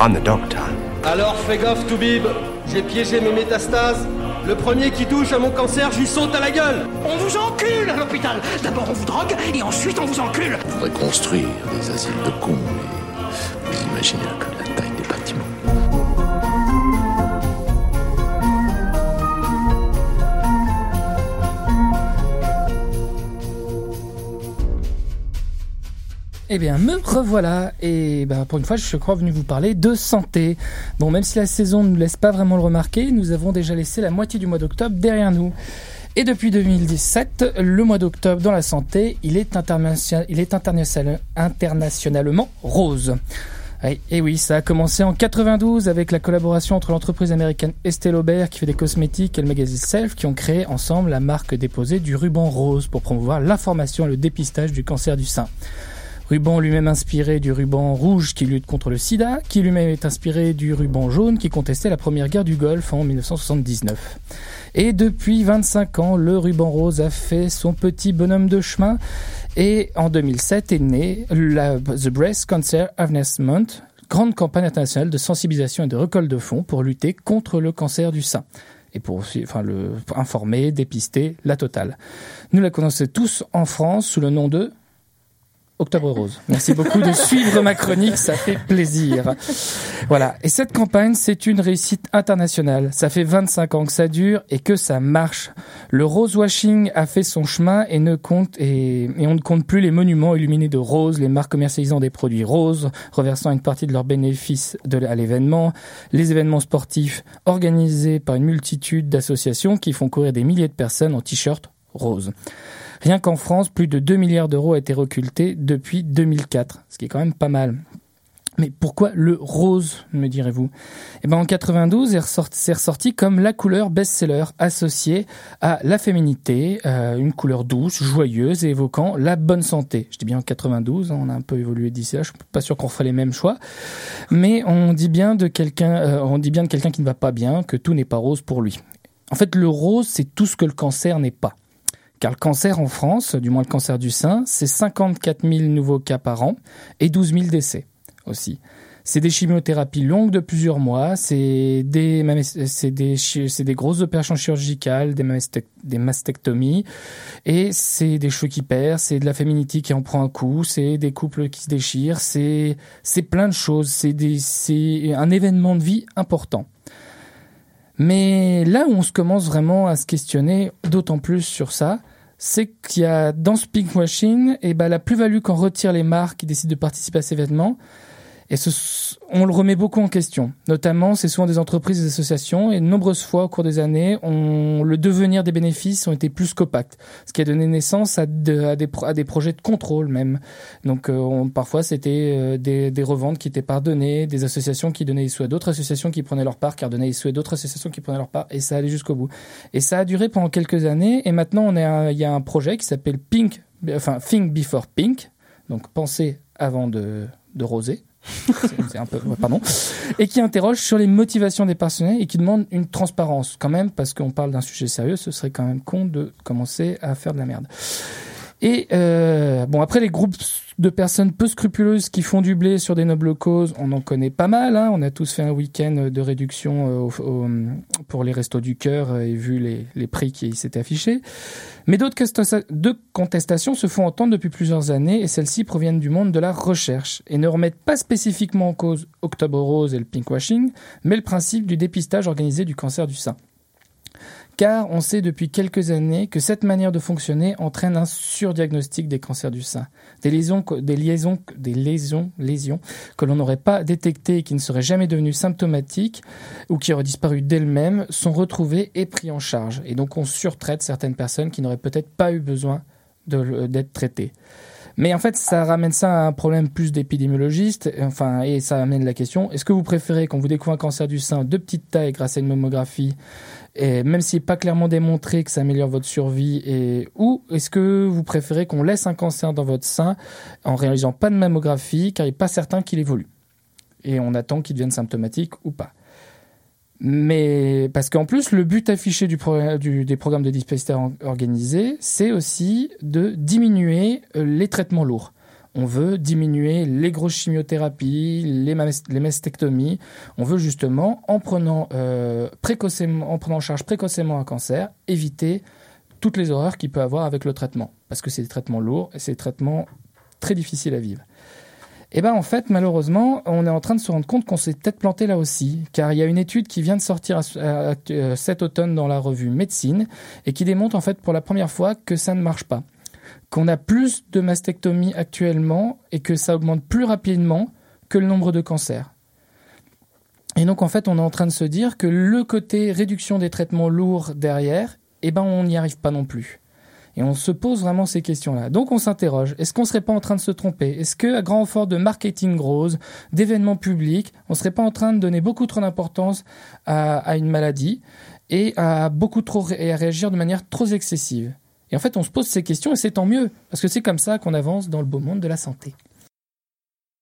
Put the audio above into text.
I'm the doctor. Alors fais gaffe, Toubib. J'ai piégé mes métastases. Le premier qui touche à mon cancer, j'y saute à la gueule. On vous encule à l'hôpital. D'abord on vous drogue et ensuite on vous encule. On pourrait construire des asiles de cons, mais vous imaginez que la Eh bien, me revoilà et bah, pour une fois, je crois venu vous parler de santé. Bon, même si la saison ne nous laisse pas vraiment le remarquer, nous avons déjà laissé la moitié du mois d'octobre derrière nous. Et depuis 2017, le mois d'octobre dans la santé, il est, il est international, internationalement rose. Et, et oui, ça a commencé en 92 avec la collaboration entre l'entreprise américaine Estée Lauder qui fait des cosmétiques et le magazine Self qui ont créé ensemble la marque déposée du ruban rose pour promouvoir l'information et le dépistage du cancer du sein. Ruban lui-même inspiré du ruban rouge qui lutte contre le sida, qui lui-même est inspiré du ruban jaune qui contestait la première guerre du Golfe en 1979. Et depuis 25 ans, le ruban rose a fait son petit bonhomme de chemin et en 2007 est né la The Breast Cancer Awareness Month, grande campagne internationale de sensibilisation et de récolte de fonds pour lutter contre le cancer du sein et pour enfin, le, pour informer, dépister, la totale. Nous la connaissons tous en France sous le nom de Octobre Rose. Merci beaucoup de suivre ma chronique, ça fait plaisir. Voilà. Et cette campagne, c'est une réussite internationale. Ça fait 25 ans que ça dure et que ça marche. Le rose washing a fait son chemin et ne compte, et, et on ne compte plus les monuments illuminés de rose, les marques commercialisant des produits roses, reversant une partie de leurs bénéfices de, à l'événement, les événements sportifs organisés par une multitude d'associations qui font courir des milliers de personnes en t-shirt rose. Rien qu'en France, plus de 2 milliards d'euros a été reculté depuis 2004, ce qui est quand même pas mal. Mais pourquoi le rose, me direz-vous? Eh ben en 92, c'est ressorti, comme la couleur best-seller associée à la féminité, euh, une couleur douce, joyeuse et évoquant la bonne santé. Je dis bien en 92, on a un peu évolué d'ici là. Je suis pas sûr qu'on ferait les mêmes choix, mais on dit bien de quelqu'un, euh, on dit bien de quelqu'un qui ne va pas bien que tout n'est pas rose pour lui. En fait, le rose, c'est tout ce que le cancer n'est pas. Car le cancer en France, du moins le cancer du sein, c'est 54 000 nouveaux cas par an et 12 000 décès aussi. C'est des chimiothérapies longues de plusieurs mois, c'est des, des, des grosses opérations chirurgicales, des, des mastectomies, et c'est des cheveux qui perdent, c'est de la féminité qui en prend un coup, c'est des couples qui se déchirent, c'est, plein de choses, c'est un événement de vie important. Mais là où on se commence vraiment à se questionner d'autant plus sur ça, c'est qu'il y a dans ce pinkwashing, et ben la plus-value qu'en retirent les marques qui décident de participer à ces événements, et on le remet beaucoup en question. Notamment, c'est souvent des entreprises, des associations, et nombreuses fois au cours des années, on, le devenir des bénéfices ont été plus qu'opactes, ce qui a donné naissance à, de, à, des, projets de contrôle même. Donc, euh, parfois, c'était euh, des, reventes qui étaient pardonnées, des associations qui donnaient des sous à d'autres associations qui prenaient leur part, qui redonnaient des sous à d'autres associations qui prenaient leur part, et ça allait jusqu'au bout. Et ça a duré pendant quelques années, et maintenant, on est il y a un projet qui s'appelle Pink, enfin Think Before Pink, donc penser avant de, de roser et qui interroge sur les motivations des personnels et qui demande une transparence quand même, parce qu'on parle d'un sujet sérieux, ce serait quand même con de commencer à faire de la merde. Et euh, bon, après les groupes de personnes peu scrupuleuses qui font du blé sur des nobles causes, on en connaît pas mal. Hein. On a tous fait un week-end de réduction euh, pour les restos du cœur et vu les, les prix qui s'étaient affichés. Mais d'autres contestations se font entendre depuis plusieurs années et celles-ci proviennent du monde de la recherche et ne remettent pas spécifiquement en cause Octobre Rose et le pinkwashing, mais le principe du dépistage organisé du cancer du sein car on sait depuis quelques années que cette manière de fonctionner entraîne un surdiagnostic des cancers du sein. Des lésions, liaisons, des lésions, lésions que l'on n'aurait pas détectées et qui ne seraient jamais devenues symptomatiques ou qui auraient disparu d'elles-mêmes sont retrouvées et pris en charge. Et donc on surtraite certaines personnes qui n'auraient peut-être pas eu besoin d'être traitées. Mais en fait, ça ramène ça à un problème plus d'épidémiologiste. Enfin, et ça amène la question est-ce que vous préférez qu'on vous découvre un cancer du sein de petite taille grâce à une mammographie et même n'est pas clairement démontré que ça améliore votre survie, et ou est-ce que vous préférez qu'on laisse un cancer dans votre sein en réalisant pas de mammographie, car il n'est pas certain qu'il évolue, et on attend qu'il devienne symptomatique ou pas? Mais parce qu'en plus, le but affiché des programmes de dépistage organisés, c'est aussi de diminuer euh, les traitements lourds On veut diminuer les grosses chimiothérapies, les, mastectomies. On veut justement, en prenant, euh, en prenant en charge précocement un cancer, éviter toutes les horreurs qu'il peut avoir avec le traitement. Parce que c'est des traitements lourds et c'est des traitements très difficiles à vivre. Eh bien en fait, malheureusement, on est en train de se rendre compte qu'on s'est peut-être planté là aussi, car il y a une étude qui vient de sortir euh, cet automne dans la revue Médecine et qui démontre en fait pour la première fois que ça ne marche pas qu'on a plus de mastectomies actuellement et que ça augmente plus rapidement que le nombre de cancers. Et donc en fait, on est en train de se dire que le côté réduction des traitements lourds derrière, eh ben on n'y arrive pas non plus. Et on se pose vraiment ces questions-là. Donc on s'interroge, est-ce qu'on serait pas en train de se tromper? Est-ce que à grand effort de marketing rose, d'événements publics, on serait pas en train de donner beaucoup trop d'importance à, une maladie et à réagir de manière trop excessive? Et en fait, on se pose ces questions et c'est tant mieux, parce que c'est comme ça qu'on avance dans le beau monde de la santé.